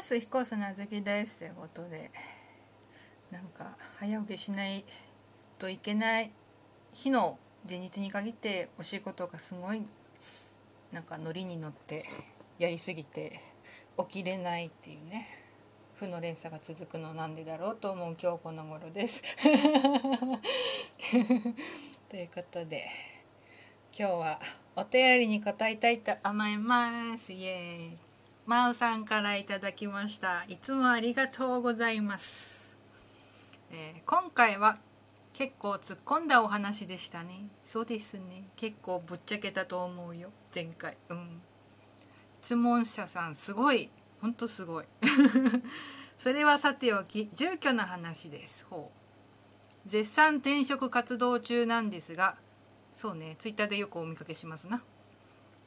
ます彦砂月ですということでなんか早起きしないといけない日の前日に限ってお仕事がすごいなんかノリに乗ってやりすぎて起きれないっていうね負の連鎖が続くのなんでだろうと思う今日この頃です。ということで今日はお便りに答えたいと思いますイエーイまおさんからいただきました。いつもありがとうございます、えー今回は結構突っ込んだお話でしたね。そうですね。結構ぶっちゃけたと思うよ。前回。うん。質問者さんすごい。ほんとすごい。それはさておき住居の話です。ほう。絶賛転職活動中なんですがそうね。ツイッターでよくお見かけしますな。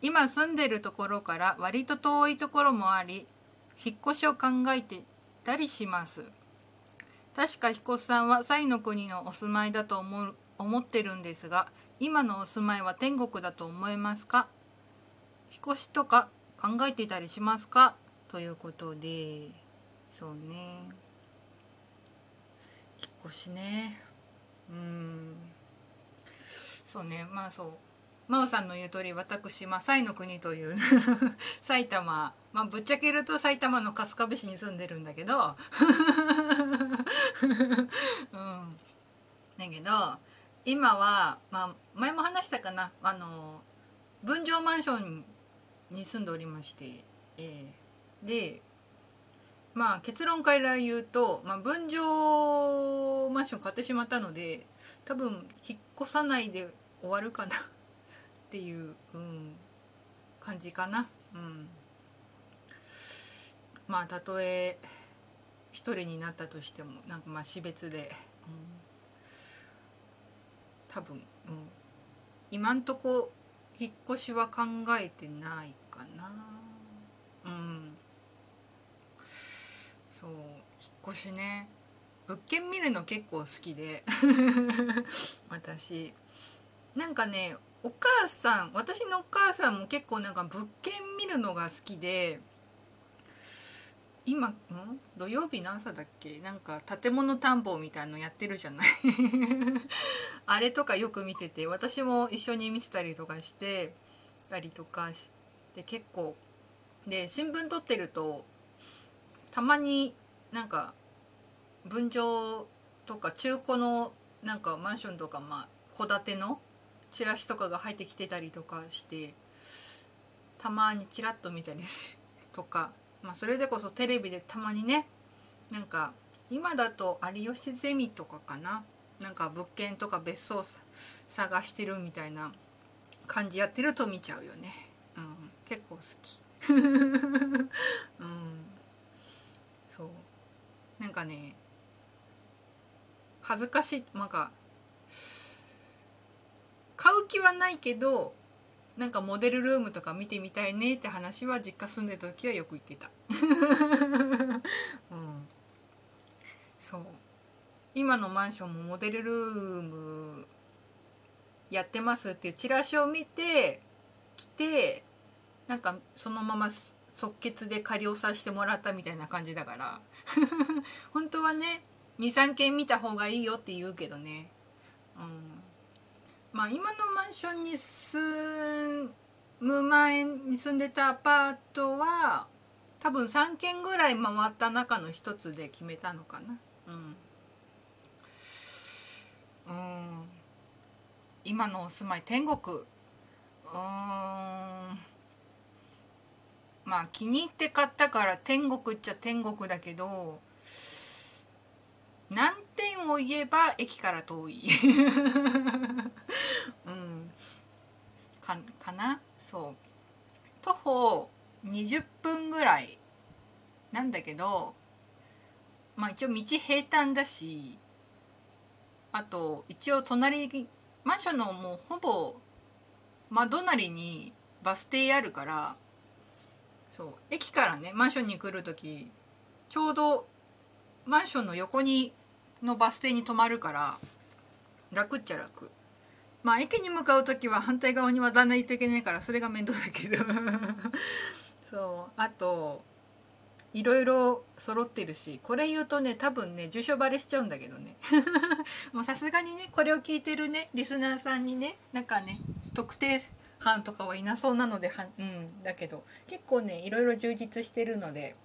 今住んでるところから割と遠いところもあり引っ越しを考えてたりします。確か彦さんは西の国のお住まいだと思う思ってるんですが今のお住まいは天国だと思いますか？引っ越しとか考えていたりしますか？ということでそうね。引っ越しね。うん。そうね。まあそう。真央さんの言う通り私、まあ、西の国という 埼玉、まあ、ぶっちゃけると埼玉の春日部市に住んでるんだけど うん。だけど今は、まあ、前も話したかなあの分譲マンションに住んでおりまして、えー。でまあ結論から言うと、まあ、分譲マンション買ってしまったので多分引っ越さないで終わるかな。っていう、うん、感じかな。うん、まあたとえ一人になったとしてもなんかまあ死別で、うん、多分、うん、今んとこ引っ越しは考えてないかな。うん。そう引っ越しね。物件見るの結構好きで。私。なんかねお母さん私のお母さんも結構なんか物件見るのが好きで今ん？土曜日の朝だっけ？なんか建物探訪みたいのやってるじゃない？あれとかよく見てて私も一緒に見てたりとかしてたりとかして結構。で新聞撮ってるとたまになんか分譲とか中古のなんかマンションとかまあ戸建てのチラシとかが入ってきてたりとかしてたまにチラッと見たりとか、まあ、それでこそテレビでたまにねなんか今だと有吉ゼミとかかななんか物件とか別荘探してるみたいな感じやってると見ちゃうよね、うん、結構好き。うん。そう。なんかね恥ずかしいなんか買う気はないけどなんかモデルルームとか見てみたいねって話は実家住んでた時はよく言ってた。うん、そう。今のマンションもモデルルームやってますっていうチラシを見て来てなんかそのまま即決で仮押さえしてもらったみたいな感じだから。本当はね23軒見た方がいいよって言うけどね、うん、まあ今のマンションに住む前に住んでたアパートは多分3軒ぐらい回った中の一つで決めたのかな。うん。うん。今のお住まい天国。うん。まあ気に入って買ったから天国っちゃ天国だけど難点を言えば駅から遠い。かかな？そう。徒歩20分ぐらいなんだけどまあ一応道平坦だしあと一応隣マンションのもうほぼ窓なりにバス停あるからそう。駅からねマンションに来る時ちょうどマンションの横にのバス停に止まるから楽っちゃ楽。まあ駅に向かう時は反対側に渡らないといけないからそれが面倒だけど。そう。あといろいろ揃ってるしこれ言うとね多分ね住所バレしちゃうんだけどね。もうさすがにねこれを聞いてるねリスナーさんにねなんかね特定班とかはいなそうなのではうんだけど結構ねいろいろ充実してるので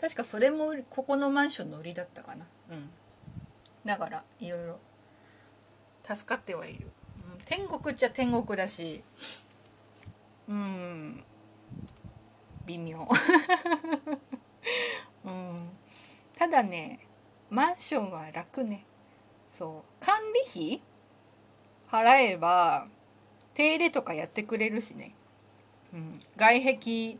確かそれもここのマンションの売りだったかな。うん。だからいろいろ助かってはいる、天国っちゃ天国だし。うん。微妙。うん。ただねマンションは楽ね。そう。管理費払えば手入れとかやってくれるしね、うん、外壁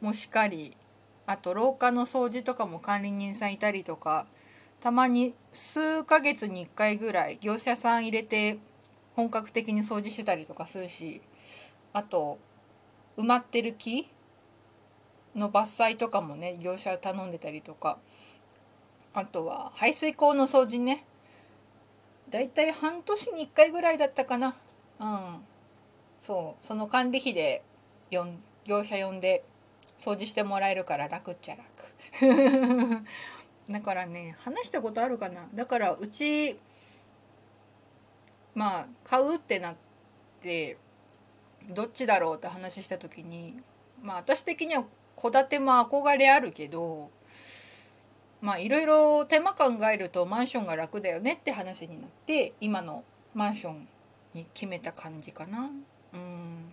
もしかりあと廊下の掃除とかも管理人さんいたりとかたまに数ヶ月に1回ぐらい業者さん入れて本格的に掃除してたりとかするしあと埋まってる木の伐採とかもね業者頼んでたりとかあとは排水溝の掃除ね。だいたい半年に1回ぐらいだったかな。うん。そう。その管理費でよん業者呼んで掃除してもらえるから楽っちゃ楽。だからね話したことあるかな。だからうちまあ買うってなってどっちだろうって話した時にまあ私的には戸建ても憧れあるけどまあいろいろ手間考えるとマンションが楽だよねって話になって今のマンションに決めた感じかな。うん。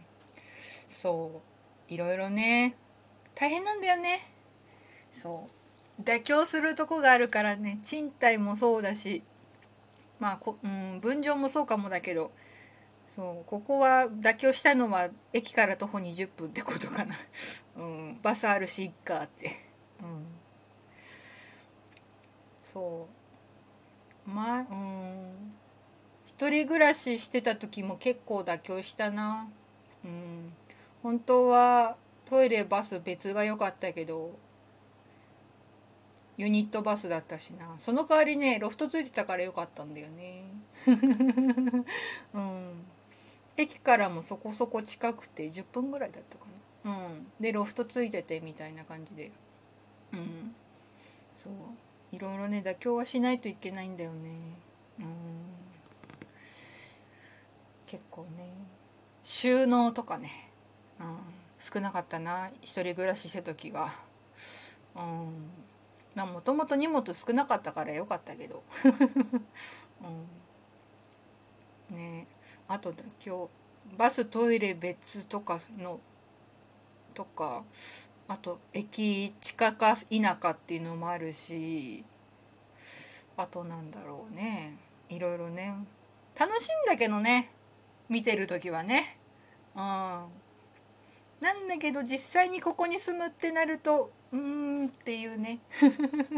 そう。いろいろね。大変なんだよね。そう。妥協するとこがあるからね。賃貸もそうだしまあこ、うん、分譲もそうかもだけどそうここは妥協したのは駅から徒歩20分ってことかな、うん、バスあるしいっかって、うん、そう。まあうん。一人暮らししてた時も結構妥協したな。うん。本当はトイレバス別が良かったけどユニットバスだったしな。その代わりねロフトついてたから良かったんだよね。うん。駅からもそこそこ近くて10分ぐらいだったかな。うん。でロフトついててみたいな感じで。うん。そう。いろいろね妥協はしないといけないんだよね。うん。結構ね。収納とかね、うん、少なかったな。一人暮らしした時は。うん。まあもともと荷物少なかったからよかったけど、うん、ね。あと今日バストイレ別とかのとかあと駅近か否かっていうのもあるしあとなんだろうね。いろいろね。楽しいんだけどね。見てる時はね。うん。なんだけど実際にここに住むってなるとうんっていうね。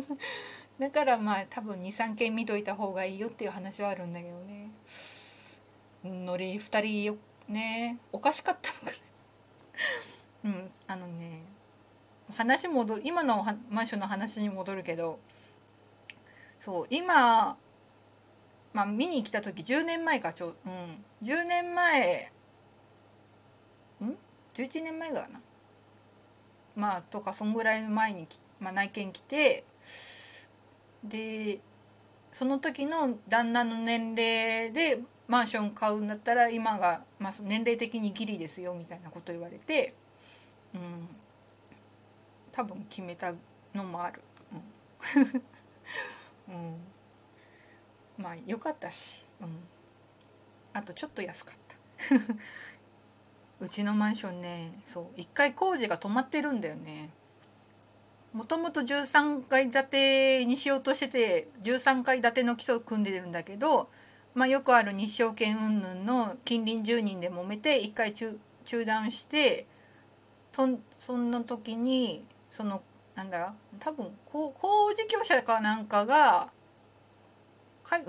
だからまあ多分23軒見といた方がいいよっていう話はあるんだけどね。ノリ2人よね。おかしかったのかな。うんあのね話戻る今のマンションの話に戻るけどそう今まあ見に来た時10年前かちょうん。10年前ん？11年前かな。まあとかそんぐらい前に、まあ、内見来てでその時の旦那の年齢でマンション買うんだったら今が、まあ、年齢的にギリですよみたいなこと言われて、うん、多分決めたのもある。うん、うん、まあ良かったし、うん、あとちょっと安かった。うちのマンションねそう一回工事が止まってるんだよね。もともと13階建てにしようとしてて13階建ての基礎を組んでるんだけどまあ、よくある日照権云々の近隣住人で揉めて一回中断してとそんな時にそのなんだろう多分工事業者かなんかがかいん？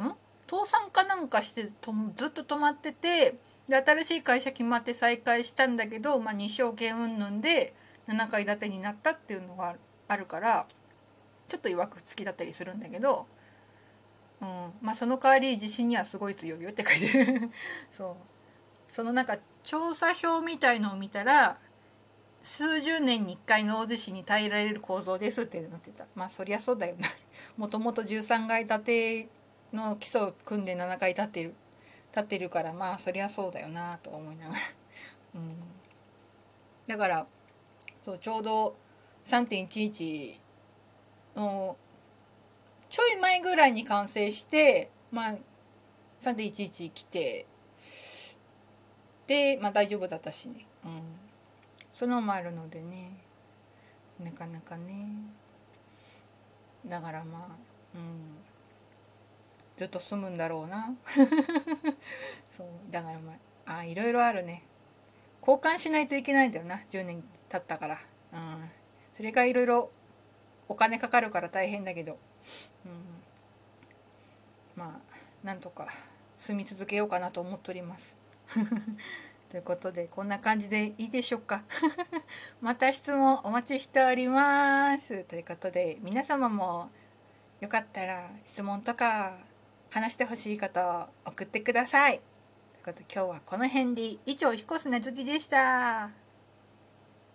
倒産かなんかしてとずっと止まっててで新しい会社決まって再開したんだけど、まあ、日照権云々で7階建てになったっていうのがあるからちょっといわくつきだったりするんだけどうん、まあその代わり地震にはすごい強いよって書いてる。そう。そのなんか調査表みたいのを見たら数十年に1回の大地震に耐えられる構造ですってなってた。まあそりゃそうだよな。もともと13階建ての基礎を組んで7階建てる。建ってるからまあそりゃそうだよなと思いながら、うん、だからそうちょうど3.11のちょい前ぐらいに完成してまあ3.11来てでまあ大丈夫だったしね、うん、そのもあるのでね。なかなかね。だからまあうん。ずっと住むんだろうな。そうだからまああいろいろあるね。交換しないといけないんだよな10年経ったから。うん。それがいろいろお金かかるから大変だけど、うん、まあなんとか住み続けようかなと思っております。ということでこんな感じでいいでしょうか。また質問お待ちしております。ということで皆様もよかったら質問とか話してほしいことを送ってください。ということで今日はこの辺で以上彦砂月でした。